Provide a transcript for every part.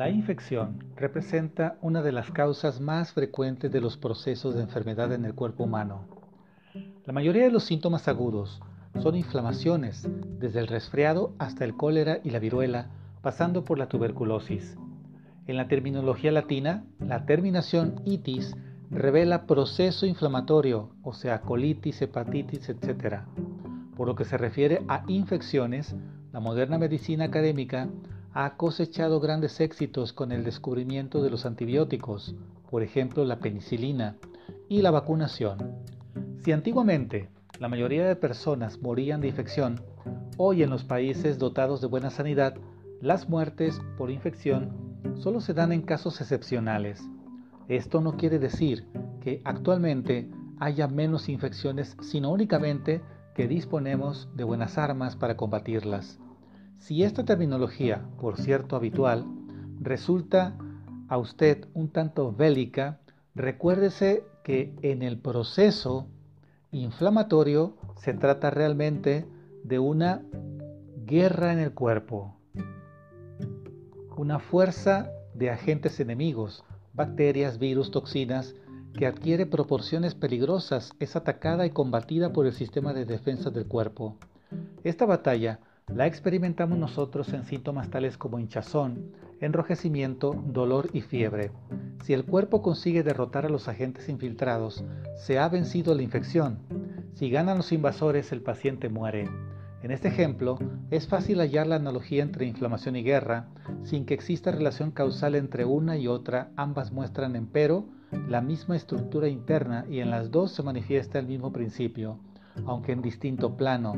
La infección representa una de las causas más frecuentes de los procesos de enfermedad en el cuerpo humano. La mayoría de los síntomas agudos son inflamaciones, desde el resfriado hasta el cólera y la viruela, pasando por la tuberculosis. En la terminología latina, la terminación itis revela proceso inflamatorio, o sea, colitis, hepatitis, etc. Por lo que se refiere a infecciones, la moderna medicina académica ha cosechado grandes éxitos con el descubrimiento de los antibióticos, por ejemplo la penicilina, y la vacunación. Si antiguamente la mayoría de personas morían de infección, hoy en los países dotados de buena sanidad, las muertes por infección solo se dan en casos excepcionales. Esto no quiere decir que actualmente haya menos infecciones, sino únicamente que disponemos de buenas armas para combatirlas. Si esta terminología, por cierto habitual, resulta a usted un tanto bélica, recuérdese que en el proceso inflamatorio se trata realmente de una guerra en el cuerpo, una fuerza de agentes enemigos, bacterias, virus, toxinas, que adquiere proporciones peligrosas, es atacada y combatida por el sistema de defensa del cuerpo. Esta batalla la experimentamos nosotros en síntomas tales como hinchazón, enrojecimiento, dolor y fiebre. Si el cuerpo consigue derrotar a los agentes infiltrados, se ha vencido la infección. Si ganan los invasores, el paciente muere. En este ejemplo, es fácil hallar la analogía entre inflamación y guerra, sin que exista relación causal entre una y otra, ambas muestran empero la misma estructura interna y en las dos se manifiesta el mismo principio, aunque en distinto plano.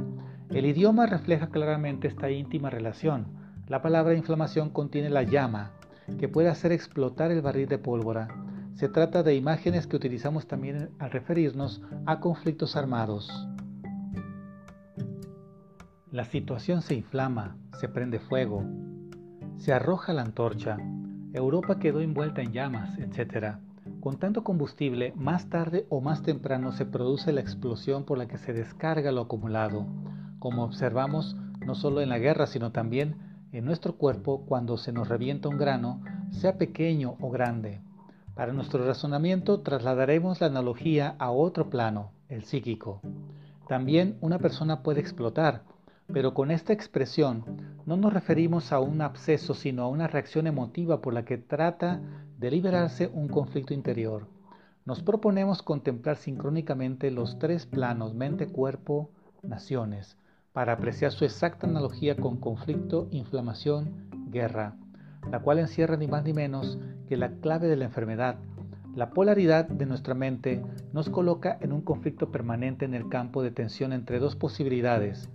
El idioma refleja claramente esta íntima relación. La palabra inflamación contiene la llama, que puede hacer explotar el barril de pólvora. Se trata de imágenes que utilizamos también al referirnos a conflictos armados. La situación se inflama, se prende fuego, se arroja la antorcha, Europa quedó envuelta en llamas, etc. Con tanto combustible, más tarde o más temprano se produce la explosión por la que se descarga lo acumulado como observamos no solo en la guerra, sino también en nuestro cuerpo cuando se nos revienta un grano, sea pequeño o grande. Para nuestro razonamiento trasladaremos la analogía a otro plano, el psíquico. También una persona puede explotar, pero con esta expresión no nos referimos a un absceso, sino a una reacción emotiva por la que trata de liberarse un conflicto interior. Nos proponemos contemplar sincrónicamente los tres planos, mente, cuerpo, naciones, para apreciar su exacta analogía con conflicto, inflamación, guerra, la cual encierra ni más ni menos que la clave de la enfermedad. La polaridad de nuestra mente nos coloca en un conflicto permanente en el campo de tensión entre dos posibilidades.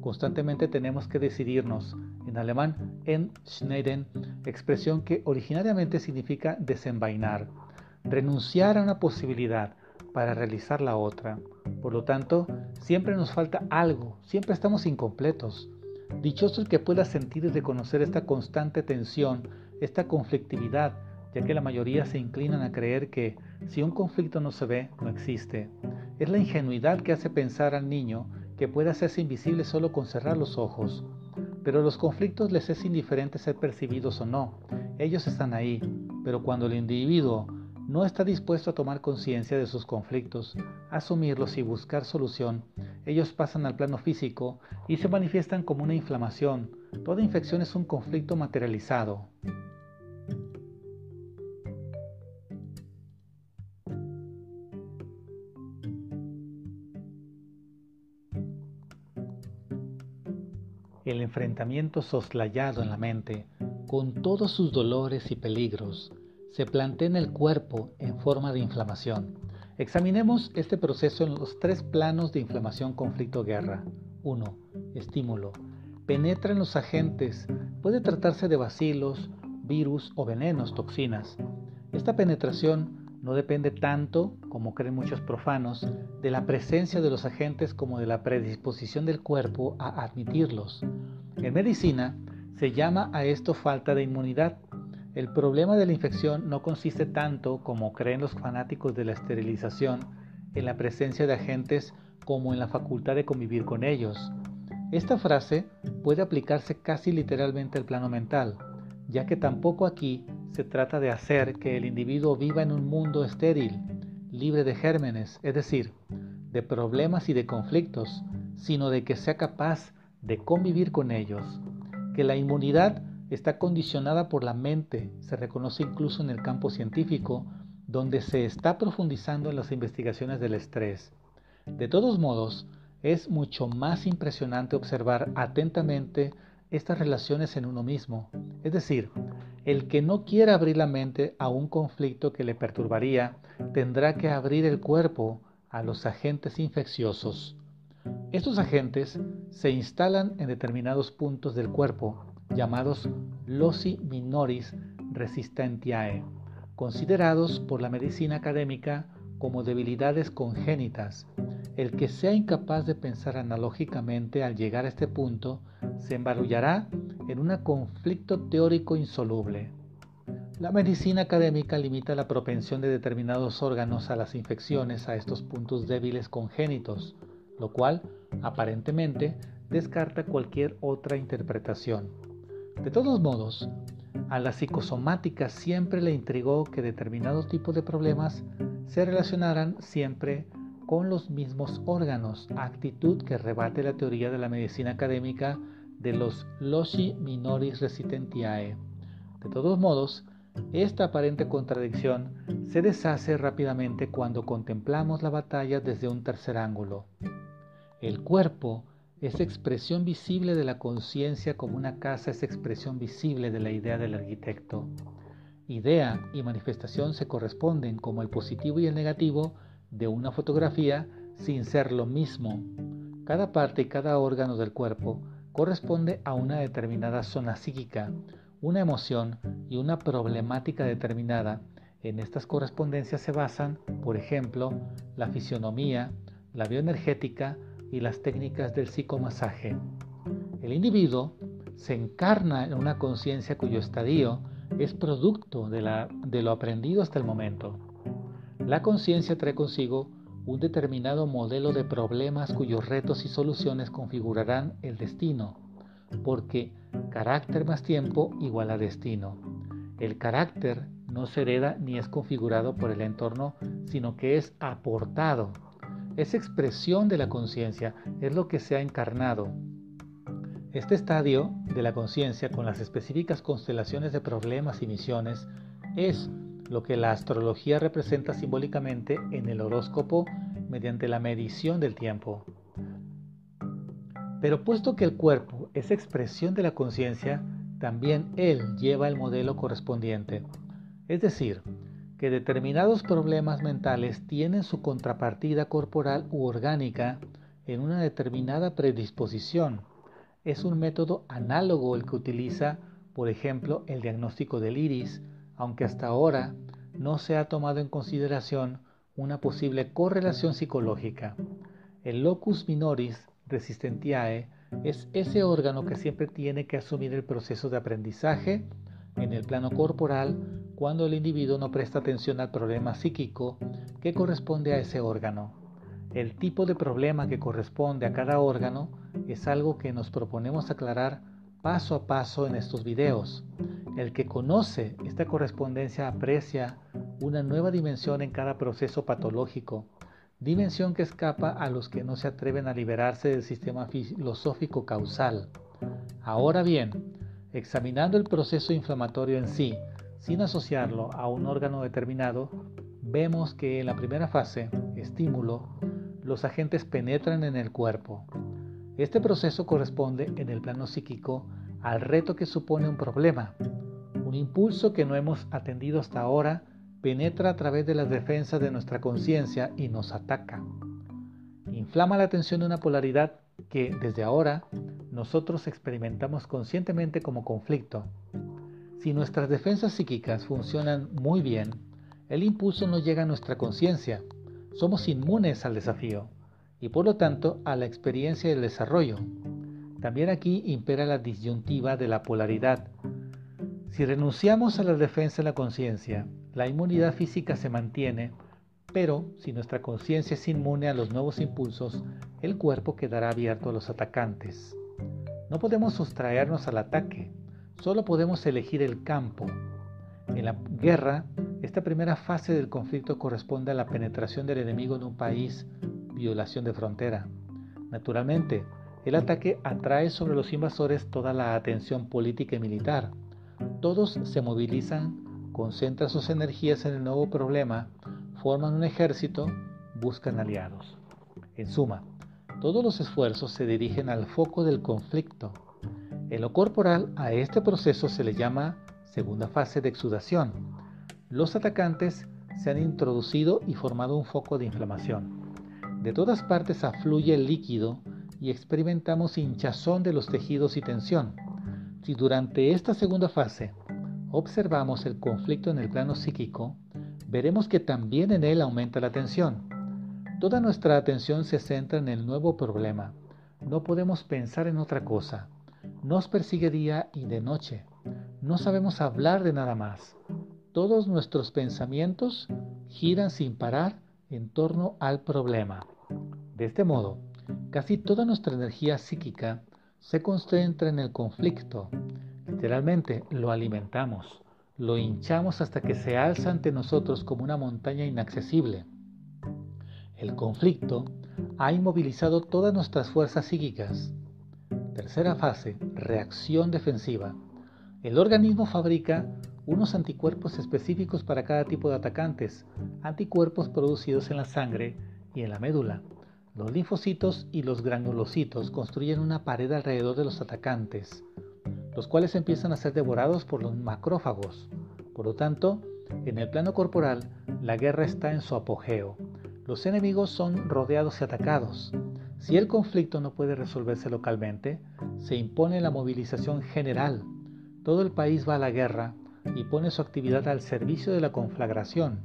Constantemente tenemos que decidirnos, en alemán entscheiden, expresión que originariamente significa desenvainar, renunciar a una posibilidad para realizar la otra. Por lo tanto, siempre nos falta algo, siempre estamos incompletos. Dichoso el que pueda sentir y reconocer esta constante tensión, esta conflictividad, ya que la mayoría se inclinan a creer que si un conflicto no se ve, no existe. Es la ingenuidad que hace pensar al niño que puede hacerse invisible solo con cerrar los ojos. Pero los conflictos les es indiferente ser percibidos o no. Ellos están ahí, pero cuando el individuo no está dispuesto a tomar conciencia de sus conflictos, asumirlos y buscar solución, ellos pasan al plano físico y se manifiestan como una inflamación. Toda infección es un conflicto materializado. El enfrentamiento soslayado en la mente, con todos sus dolores y peligros, se plantea en el cuerpo en forma de inflamación. Examinemos este proceso en los tres planos de inflamación conflicto-guerra. 1. Estímulo. Penetra en los agentes. Puede tratarse de bacilos, virus o venenos, toxinas. Esta penetración no depende tanto, como creen muchos profanos, de la presencia de los agentes como de la predisposición del cuerpo a admitirlos. En medicina se llama a esto falta de inmunidad. El problema de la infección no consiste tanto, como creen los fanáticos de la esterilización, en la presencia de agentes como en la facultad de convivir con ellos. Esta frase puede aplicarse casi literalmente al plano mental, ya que tampoco aquí se trata de hacer que el individuo viva en un mundo estéril, libre de gérmenes, es decir, de problemas y de conflictos, sino de que sea capaz de convivir con ellos, que la inmunidad está condicionada por la mente, se reconoce incluso en el campo científico, donde se está profundizando en las investigaciones del estrés. De todos modos, es mucho más impresionante observar atentamente estas relaciones en uno mismo, es decir, el que no quiera abrir la mente a un conflicto que le perturbaría, tendrá que abrir el cuerpo a los agentes infecciosos. Estos agentes se instalan en determinados puntos del cuerpo, llamados loci minoris resistentiae, considerados por la medicina académica como debilidades congénitas. El que sea incapaz de pensar analógicamente al llegar a este punto se embarullará en un conflicto teórico insoluble. La medicina académica limita la propensión de determinados órganos a las infecciones a estos puntos débiles congénitos, lo cual aparentemente descarta cualquier otra interpretación. De todos modos, a la psicosomática siempre le intrigó que determinados tipos de problemas se relacionaran siempre con los mismos órganos, actitud que rebate la teoría de la medicina académica de los loci minoris resistentiae. De todos modos, esta aparente contradicción se deshace rápidamente cuando contemplamos la batalla desde un tercer ángulo. El cuerpo es expresión visible de la conciencia como una casa es expresión visible de la idea del arquitecto. Idea y manifestación se corresponden como el positivo y el negativo de una fotografía sin ser lo mismo. Cada parte y cada órgano del cuerpo corresponde a una determinada zona psíquica, una emoción y una problemática determinada. En estas correspondencias se basan, por ejemplo, la fisionomía, la bioenergética, y las técnicas del psicomasaje. El individuo se encarna en una conciencia cuyo estadio es producto de, la, de lo aprendido hasta el momento. La conciencia trae consigo un determinado modelo de problemas cuyos retos y soluciones configurarán el destino, porque carácter más tiempo igual a destino. El carácter no se hereda ni es configurado por el entorno, sino que es aportado esa expresión de la conciencia es lo que se ha encarnado. Este estadio de la conciencia con las específicas constelaciones de problemas y misiones es lo que la astrología representa simbólicamente en el horóscopo mediante la medición del tiempo. Pero puesto que el cuerpo es expresión de la conciencia, también él lleva el modelo correspondiente. Es decir, que determinados problemas mentales tienen su contrapartida corporal u orgánica en una determinada predisposición. Es un método análogo el que utiliza, por ejemplo, el diagnóstico del iris, aunque hasta ahora no se ha tomado en consideración una posible correlación psicológica. El locus minoris resistentiae es ese órgano que siempre tiene que asumir el proceso de aprendizaje en el plano corporal cuando el individuo no presta atención al problema psíquico que corresponde a ese órgano. El tipo de problema que corresponde a cada órgano es algo que nos proponemos aclarar paso a paso en estos videos. El que conoce esta correspondencia aprecia una nueva dimensión en cada proceso patológico, dimensión que escapa a los que no se atreven a liberarse del sistema filosófico causal. Ahora bien, examinando el proceso inflamatorio en sí, sin asociarlo a un órgano determinado, vemos que en la primera fase, estímulo, los agentes penetran en el cuerpo. Este proceso corresponde en el plano psíquico al reto que supone un problema. Un impulso que no hemos atendido hasta ahora penetra a través de las defensas de nuestra conciencia y nos ataca. Inflama la atención de una polaridad que desde ahora nosotros experimentamos conscientemente como conflicto. Si nuestras defensas psíquicas funcionan muy bien, el impulso no llega a nuestra conciencia. Somos inmunes al desafío y por lo tanto a la experiencia del desarrollo. También aquí impera la disyuntiva de la polaridad. Si renunciamos a la defensa de la conciencia, la inmunidad física se mantiene, pero si nuestra conciencia es inmune a los nuevos impulsos, el cuerpo quedará abierto a los atacantes. No podemos sustraernos al ataque, solo podemos elegir el campo. En la guerra, esta primera fase del conflicto corresponde a la penetración del enemigo en un país, violación de frontera. Naturalmente, el ataque atrae sobre los invasores toda la atención política y militar. Todos se movilizan, concentran sus energías en el nuevo problema, forman un ejército, buscan aliados. En suma, todos los esfuerzos se dirigen al foco del conflicto. En lo corporal, a este proceso se le llama segunda fase de exudación. Los atacantes se han introducido y formado un foco de inflamación. De todas partes afluye el líquido y experimentamos hinchazón de los tejidos y tensión. Si durante esta segunda fase observamos el conflicto en el plano psíquico, veremos que también en él aumenta la tensión. Toda nuestra atención se centra en el nuevo problema. No podemos pensar en otra cosa. Nos persigue día y de noche. No sabemos hablar de nada más. Todos nuestros pensamientos giran sin parar en torno al problema. De este modo, Casi toda nuestra energía psíquica se concentra en el conflicto. Literalmente lo alimentamos, lo hinchamos hasta que se alza ante nosotros como una montaña inaccesible. El conflicto ha inmovilizado todas nuestras fuerzas psíquicas. Tercera fase, reacción defensiva. El organismo fabrica unos anticuerpos específicos para cada tipo de atacantes, anticuerpos producidos en la sangre y en la médula. Los linfocitos y los granulocitos construyen una pared alrededor de los atacantes, los cuales empiezan a ser devorados por los macrófagos. Por lo tanto, en el plano corporal, la guerra está en su apogeo. Los enemigos son rodeados y atacados. Si el conflicto no puede resolverse localmente, se impone la movilización general. Todo el país va a la guerra y pone su actividad al servicio de la conflagración.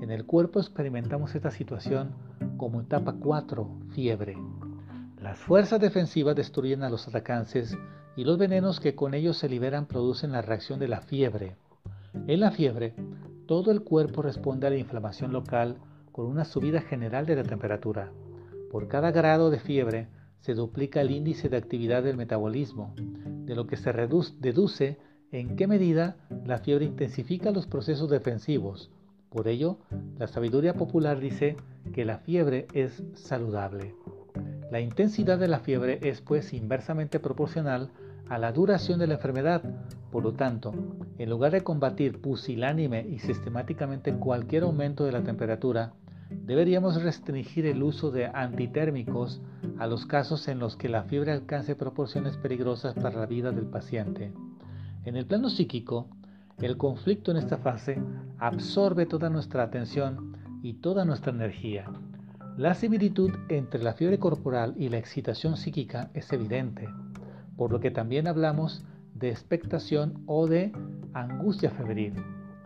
En el cuerpo experimentamos esta situación como etapa 4, fiebre. Las fuerzas defensivas destruyen a los atacantes y los venenos que con ellos se liberan producen la reacción de la fiebre. En la fiebre, todo el cuerpo responde a la inflamación local con una subida general de la temperatura. Por cada grado de fiebre se duplica el índice de actividad del metabolismo, de lo que se deduce en qué medida la fiebre intensifica los procesos defensivos. Por ello, la sabiduría popular dice que la fiebre es saludable. La intensidad de la fiebre es pues inversamente proporcional a la duración de la enfermedad. Por lo tanto, en lugar de combatir pusilánime y sistemáticamente cualquier aumento de la temperatura, deberíamos restringir el uso de antitérmicos a los casos en los que la fiebre alcance proporciones peligrosas para la vida del paciente. En el plano psíquico, el conflicto en esta fase absorbe toda nuestra atención y toda nuestra energía. La similitud entre la fiebre corporal y la excitación psíquica es evidente, por lo que también hablamos de expectación o de angustia febril.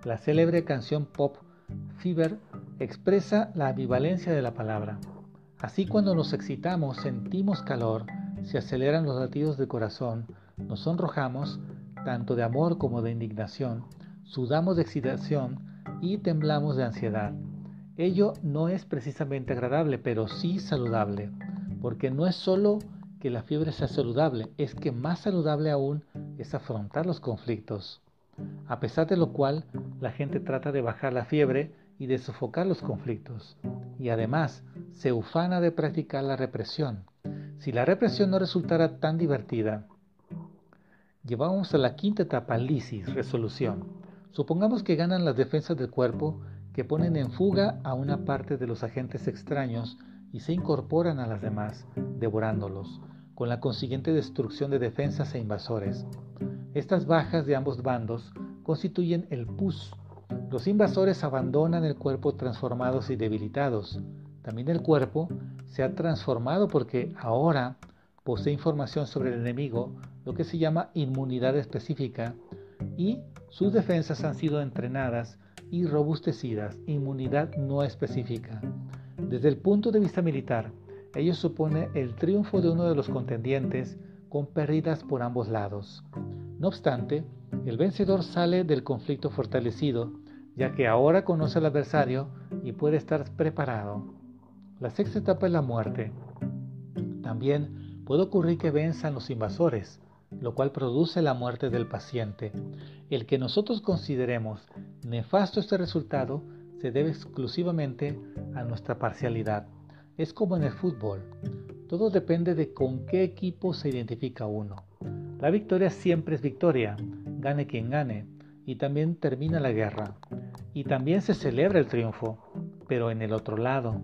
La célebre canción pop Fever expresa la ambivalencia de la palabra. Así cuando nos excitamos sentimos calor, se aceleran los latidos del corazón, nos sonrojamos, tanto de amor como de indignación, sudamos de excitación y temblamos de ansiedad. Ello no es precisamente agradable, pero sí saludable, porque no es solo que la fiebre sea saludable, es que más saludable aún es afrontar los conflictos. A pesar de lo cual, la gente trata de bajar la fiebre y de sofocar los conflictos. Y además, se ufana de practicar la represión. Si la represión no resultara tan divertida, llevamos a la quinta etapa, lisis, resolución. Supongamos que ganan las defensas del cuerpo que ponen en fuga a una parte de los agentes extraños y se incorporan a las demás, devorándolos, con la consiguiente destrucción de defensas e invasores. Estas bajas de ambos bandos constituyen el pus. Los invasores abandonan el cuerpo transformados y debilitados. También el cuerpo se ha transformado porque ahora posee información sobre el enemigo, lo que se llama inmunidad específica, y sus defensas han sido entrenadas y robustecidas, inmunidad no específica. Desde el punto de vista militar, ello supone el triunfo de uno de los contendientes con pérdidas por ambos lados. No obstante, el vencedor sale del conflicto fortalecido, ya que ahora conoce al adversario y puede estar preparado. La sexta etapa es la muerte. También puede ocurrir que venzan los invasores, lo cual produce la muerte del paciente. El que nosotros consideremos nefasto este resultado se debe exclusivamente a nuestra parcialidad. Es como en el fútbol. Todo depende de con qué equipo se identifica uno. La victoria siempre es victoria, gane quien gane, y también termina la guerra. Y también se celebra el triunfo, pero en el otro lado.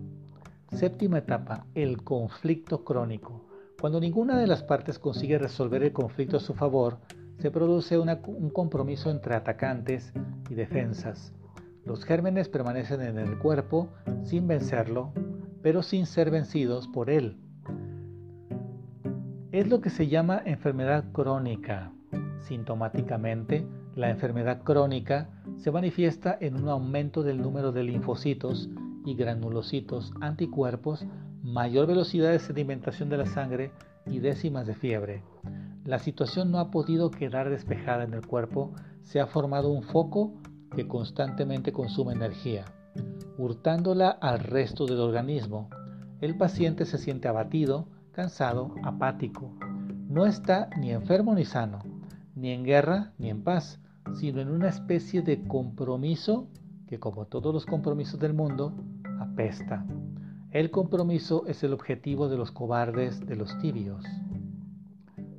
Séptima etapa, el conflicto crónico. Cuando ninguna de las partes consigue resolver el conflicto a su favor, se produce un compromiso entre atacantes y defensas. Los gérmenes permanecen en el cuerpo sin vencerlo, pero sin ser vencidos por él. Es lo que se llama enfermedad crónica. Sintomáticamente, la enfermedad crónica se manifiesta en un aumento del número de linfocitos y granulocitos anticuerpos mayor velocidad de sedimentación de la sangre y décimas de fiebre. La situación no ha podido quedar despejada en el cuerpo, se ha formado un foco que constantemente consume energía, hurtándola al resto del organismo. El paciente se siente abatido, cansado, apático. No está ni enfermo ni sano, ni en guerra ni en paz, sino en una especie de compromiso que, como todos los compromisos del mundo, apesta. El compromiso es el objetivo de los cobardes, de los tibios.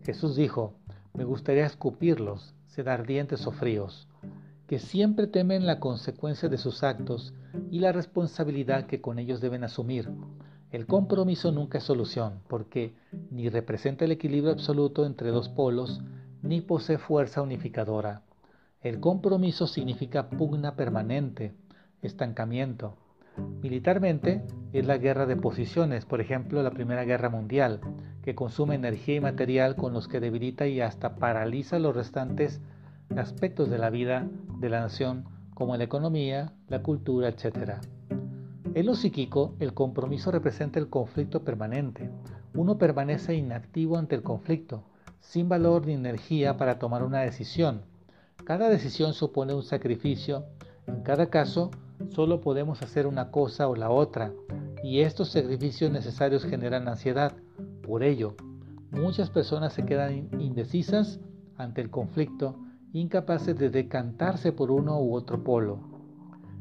Jesús dijo, me gustaría escupirlos, ser ardientes o fríos, que siempre temen la consecuencia de sus actos y la responsabilidad que con ellos deben asumir. El compromiso nunca es solución, porque ni representa el equilibrio absoluto entre dos polos, ni posee fuerza unificadora. El compromiso significa pugna permanente, estancamiento, Militarmente es la guerra de posiciones, por ejemplo la Primera Guerra Mundial, que consume energía y material con los que debilita y hasta paraliza los restantes aspectos de la vida de la nación, como la economía, la cultura, etc. En lo psíquico, el compromiso representa el conflicto permanente. Uno permanece inactivo ante el conflicto, sin valor ni energía para tomar una decisión. Cada decisión supone un sacrificio, en cada caso solo podemos hacer una cosa o la otra, y estos sacrificios necesarios generan ansiedad. Por ello, muchas personas se quedan indecisas ante el conflicto, incapaces de decantarse por uno u otro polo.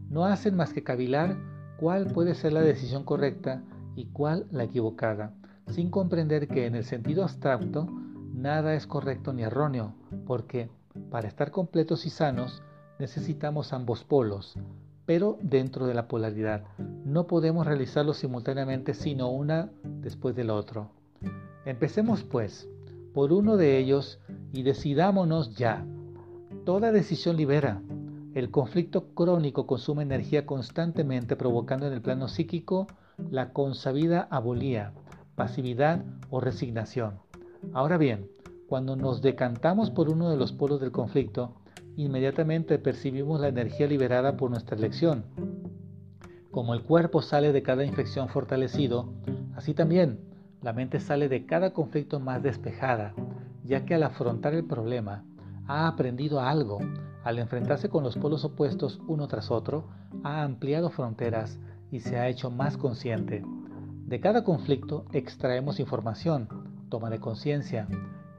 No hacen más que cavilar cuál puede ser la decisión correcta y cuál la equivocada, sin comprender que en el sentido abstracto nada es correcto ni erróneo, porque para estar completos y sanos necesitamos ambos polos, pero dentro de la polaridad. No podemos realizarlo simultáneamente, sino una después del otro. Empecemos pues por uno de ellos y decidámonos ya. Toda decisión libera. El conflicto crónico consume energía constantemente, provocando en el plano psíquico la consabida abolía, pasividad o resignación. Ahora bien, cuando nos decantamos por uno de los polos del conflicto, inmediatamente percibimos la energía liberada por nuestra elección. Como el cuerpo sale de cada infección fortalecido, así también la mente sale de cada conflicto más despejada, ya que al afrontar el problema ha aprendido algo, al enfrentarse con los polos opuestos uno tras otro, ha ampliado fronteras y se ha hecho más consciente. De cada conflicto extraemos información, toma de conciencia,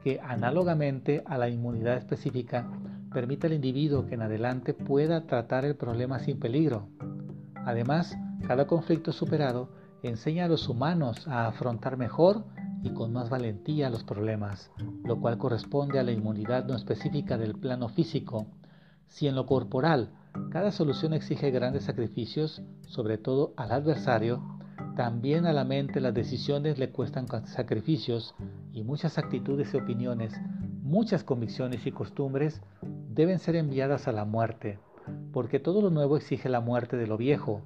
que análogamente a la inmunidad específica permite al individuo que en adelante pueda tratar el problema sin peligro. Además, cada conflicto superado enseña a los humanos a afrontar mejor y con más valentía los problemas, lo cual corresponde a la inmunidad no específica del plano físico. Si en lo corporal cada solución exige grandes sacrificios, sobre todo al adversario, también a la mente las decisiones le cuestan sacrificios y muchas actitudes y opiniones, muchas convicciones y costumbres deben ser enviadas a la muerte, porque todo lo nuevo exige la muerte de lo viejo.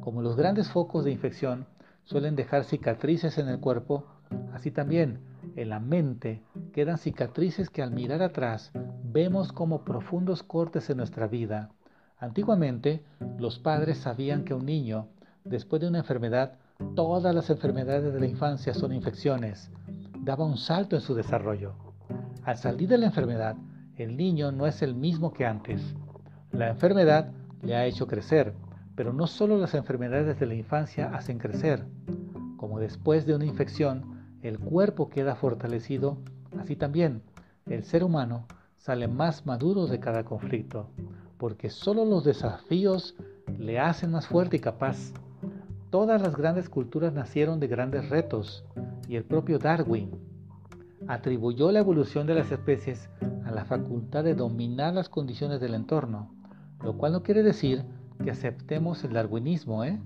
Como los grandes focos de infección suelen dejar cicatrices en el cuerpo, así también en la mente quedan cicatrices que al mirar atrás vemos como profundos cortes en nuestra vida. Antiguamente, los padres sabían que un niño, después de una enfermedad, todas las enfermedades de la infancia son infecciones, daba un salto en su desarrollo. Al salir de la enfermedad, el niño no es el mismo que antes. La enfermedad le ha hecho crecer, pero no solo las enfermedades de la infancia hacen crecer. Como después de una infección, el cuerpo queda fortalecido, así también el ser humano sale más maduro de cada conflicto, porque solo los desafíos le hacen más fuerte y capaz. Todas las grandes culturas nacieron de grandes retos, y el propio Darwin atribuyó la evolución de las especies a la facultad de dominar las condiciones del entorno, lo cual no quiere decir que aceptemos el darwinismo. ¿eh?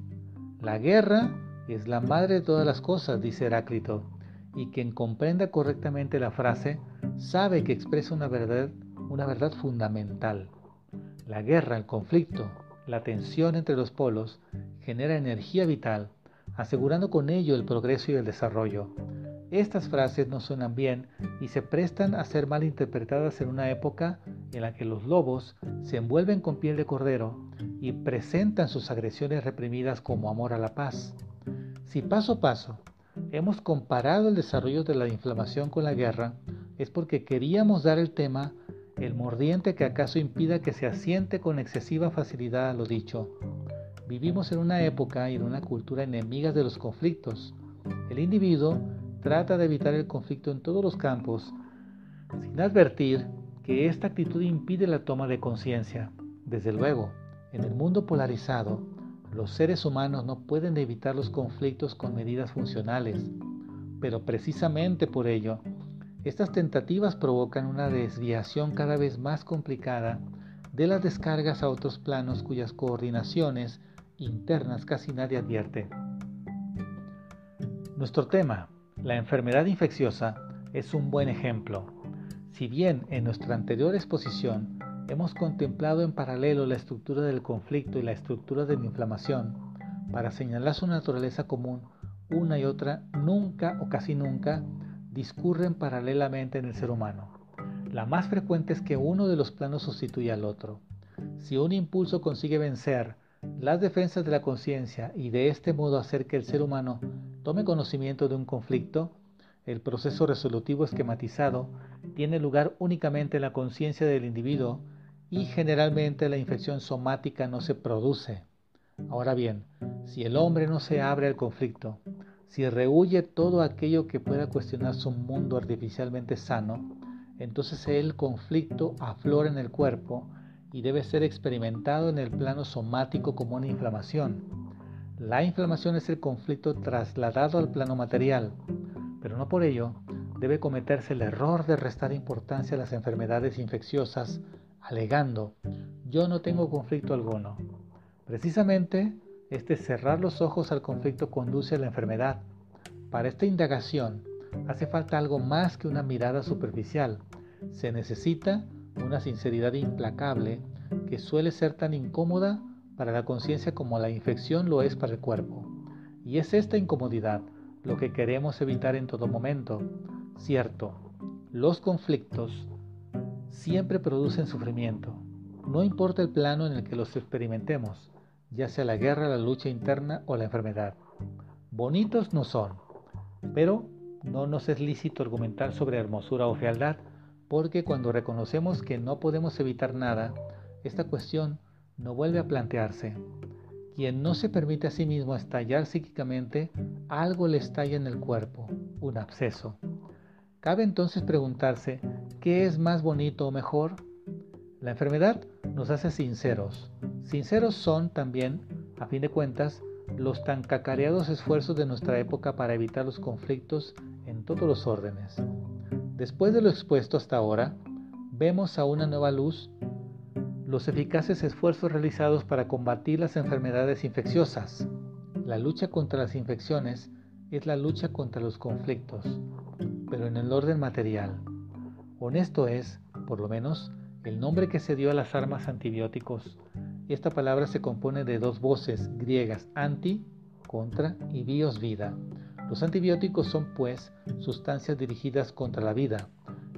La guerra es la madre de todas las cosas, dice Heráclito, y quien comprenda correctamente la frase sabe que expresa una verdad, una verdad fundamental. La guerra, el conflicto, la tensión entre los polos genera energía vital, asegurando con ello el progreso y el desarrollo. Estas frases no suenan bien y se prestan a ser mal interpretadas en una época en la que los lobos se envuelven con piel de cordero y presentan sus agresiones reprimidas como amor a la paz. Si paso a paso hemos comparado el desarrollo de la inflamación con la guerra, es porque queríamos dar el tema el mordiente que acaso impida que se asiente con excesiva facilidad a lo dicho. Vivimos en una época y en una cultura enemigas de los conflictos. El individuo trata de evitar el conflicto en todos los campos, sin advertir que esta actitud impide la toma de conciencia. Desde luego, en el mundo polarizado, los seres humanos no pueden evitar los conflictos con medidas funcionales, pero precisamente por ello, estas tentativas provocan una desviación cada vez más complicada de las descargas a otros planos cuyas coordinaciones internas casi nadie advierte. Nuestro tema, la enfermedad infecciosa es un buen ejemplo. Si bien en nuestra anterior exposición hemos contemplado en paralelo la estructura del conflicto y la estructura de la inflamación, para señalar su naturaleza común, una y otra nunca o casi nunca discurren paralelamente en el ser humano. La más frecuente es que uno de los planos sustituya al otro. Si un impulso consigue vencer las defensas de la conciencia y de este modo hacer que el ser humano tome conocimiento de un conflicto, el proceso resolutivo esquematizado tiene lugar únicamente en la conciencia del individuo y generalmente la infección somática no se produce. Ahora bien, si el hombre no se abre al conflicto, si rehuye todo aquello que pueda cuestionar su mundo artificialmente sano, entonces el conflicto aflora en el cuerpo y debe ser experimentado en el plano somático como una inflamación. La inflamación es el conflicto trasladado al plano material, pero no por ello debe cometerse el error de restar importancia a las enfermedades infecciosas alegando yo no tengo conflicto alguno. Precisamente, este cerrar los ojos al conflicto conduce a la enfermedad. Para esta indagación hace falta algo más que una mirada superficial. Se necesita una sinceridad implacable que suele ser tan incómoda para la conciencia como la infección lo es para el cuerpo. Y es esta incomodidad lo que queremos evitar en todo momento. Cierto, los conflictos siempre producen sufrimiento, no importa el plano en el que los experimentemos, ya sea la guerra, la lucha interna o la enfermedad. Bonitos no son, pero no nos es lícito argumentar sobre hermosura o fealdad, porque cuando reconocemos que no podemos evitar nada, esta cuestión no vuelve a plantearse. Quien no se permite a sí mismo estallar psíquicamente, algo le estalla en el cuerpo, un absceso. Cabe entonces preguntarse, ¿qué es más bonito o mejor? La enfermedad nos hace sinceros. Sinceros son también, a fin de cuentas, los tan cacareados esfuerzos de nuestra época para evitar los conflictos en todos los órdenes. Después de lo expuesto hasta ahora, vemos a una nueva luz los eficaces esfuerzos realizados para combatir las enfermedades infecciosas. La lucha contra las infecciones es la lucha contra los conflictos, pero en el orden material. Honesto es, por lo menos, el nombre que se dio a las armas antibióticos. Esta palabra se compone de dos voces griegas, anti, contra, y bios, vida. Los antibióticos son, pues, sustancias dirigidas contra la vida.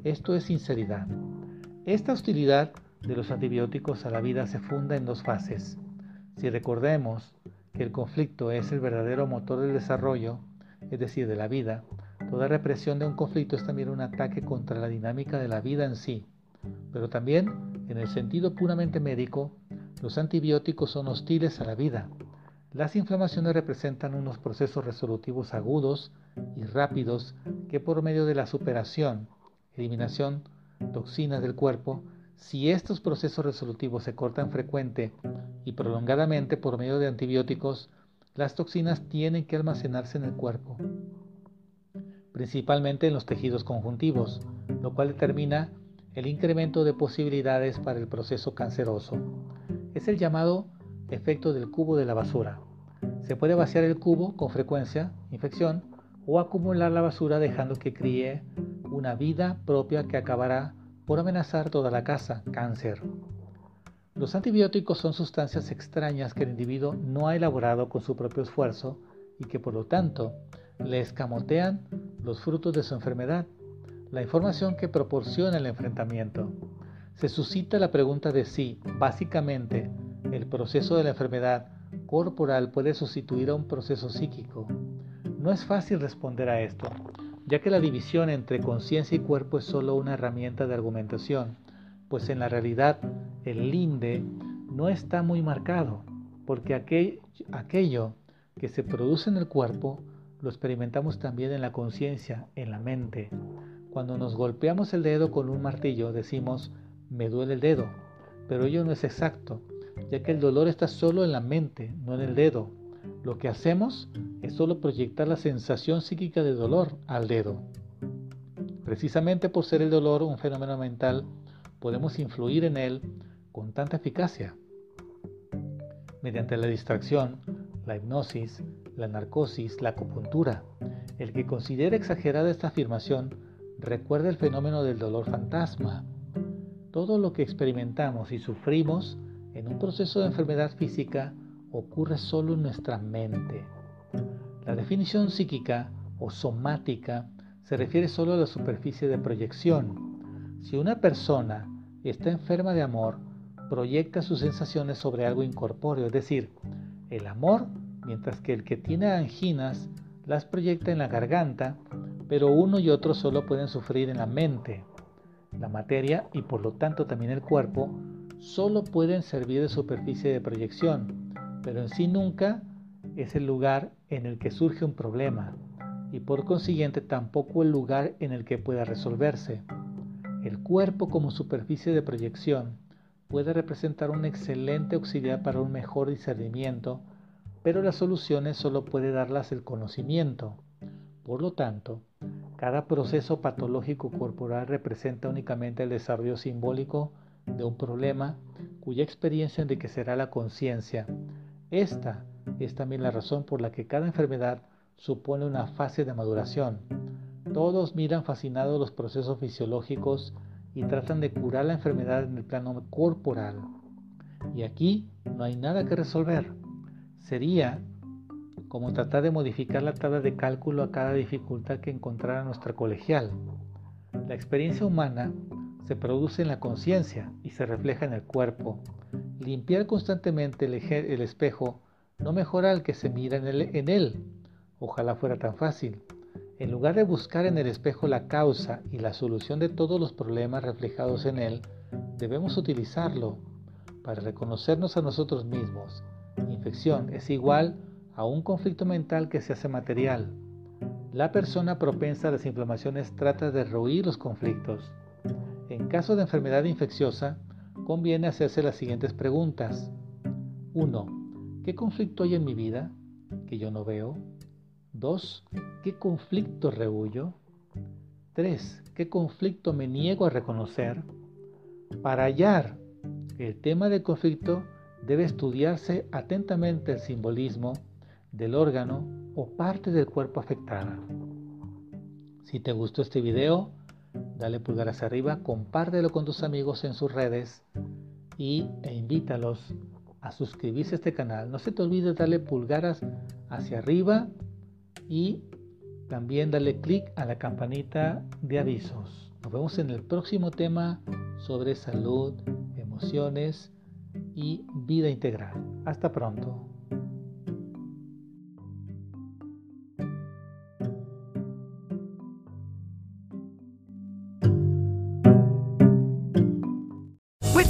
Esto es sinceridad. Esta hostilidad de los antibióticos a la vida se funda en dos fases. Si recordemos que el conflicto es el verdadero motor del desarrollo, es decir, de la vida, toda represión de un conflicto es también un ataque contra la dinámica de la vida en sí. Pero también, en el sentido puramente médico, los antibióticos son hostiles a la vida. Las inflamaciones representan unos procesos resolutivos agudos y rápidos que por medio de la superación, eliminación, toxinas del cuerpo, si estos procesos resolutivos se cortan frecuente y prolongadamente por medio de antibióticos, las toxinas tienen que almacenarse en el cuerpo, principalmente en los tejidos conjuntivos, lo cual determina el incremento de posibilidades para el proceso canceroso. Es el llamado efecto del cubo de la basura. Se puede vaciar el cubo con frecuencia, infección, o acumular la basura dejando que críe una vida propia que acabará por amenazar toda la casa, cáncer. Los antibióticos son sustancias extrañas que el individuo no ha elaborado con su propio esfuerzo y que por lo tanto le escamotean los frutos de su enfermedad, la información que proporciona el enfrentamiento. Se suscita la pregunta de si, básicamente, el proceso de la enfermedad corporal puede sustituir a un proceso psíquico. No es fácil responder a esto, ya que la división entre conciencia y cuerpo es solo una herramienta de argumentación, pues en la realidad el linde no está muy marcado, porque aquello que se produce en el cuerpo lo experimentamos también en la conciencia, en la mente. Cuando nos golpeamos el dedo con un martillo decimos, me duele el dedo, pero ello no es exacto, ya que el dolor está solo en la mente, no en el dedo. Lo que hacemos es solo proyectar la sensación psíquica de dolor al dedo. Precisamente por ser el dolor un fenómeno mental, podemos influir en él con tanta eficacia. Mediante la distracción, la hipnosis, la narcosis, la acupuntura. El que considere exagerada esta afirmación recuerda el fenómeno del dolor fantasma. Todo lo que experimentamos y sufrimos en un proceso de enfermedad física ocurre solo en nuestra mente. La definición psíquica o somática se refiere solo a la superficie de proyección. Si una persona está enferma de amor, proyecta sus sensaciones sobre algo incorpóreo, es decir, el amor, mientras que el que tiene anginas las proyecta en la garganta, pero uno y otro solo pueden sufrir en la mente. La materia y por lo tanto también el cuerpo solo pueden servir de superficie de proyección, pero en sí nunca es el lugar en el que surge un problema y por consiguiente tampoco el lugar en el que pueda resolverse. El cuerpo como superficie de proyección puede representar un excelente auxiliar para un mejor discernimiento, pero las soluciones solo puede darlas el conocimiento. Por lo tanto, cada proceso patológico corporal representa únicamente el desarrollo simbólico de un problema cuya experiencia enriquecerá la conciencia. Esta es también la razón por la que cada enfermedad supone una fase de maduración. Todos miran fascinados los procesos fisiológicos y tratan de curar la enfermedad en el plano corporal. Y aquí no hay nada que resolver. Sería como tratar de modificar la tabla de cálculo a cada dificultad que encontrara nuestra colegial. La experiencia humana se produce en la conciencia y se refleja en el cuerpo. Limpiar constantemente el, espejo no mejora al que se mira en, en él. Ojalá fuera tan fácil. En lugar de buscar en el espejo la causa y la solución de todos los problemas reflejados en él, debemos utilizarlo para reconocernos a nosotros mismos. Infección es igual a un conflicto mental que se hace material. La persona propensa a las inflamaciones trata de rehuir los conflictos. En caso de enfermedad infecciosa, conviene hacerse las siguientes preguntas. 1. ¿Qué conflicto hay en mi vida que yo no veo? 2. ¿Qué conflicto rehuyo? 3. ¿Qué conflicto me niego a reconocer? Para hallar el tema del conflicto debe estudiarse atentamente el simbolismo del órgano o parte del cuerpo afectada. Si te gustó este video, dale pulgar hacia arriba, compártelo con tus amigos en sus redes y, e invítalos a suscribirse a este canal. No se te olvide darle pulgaras hacia arriba y también darle clic a la campanita de avisos. Nos vemos en el próximo tema sobre salud, emociones y vida integral. Hasta pronto.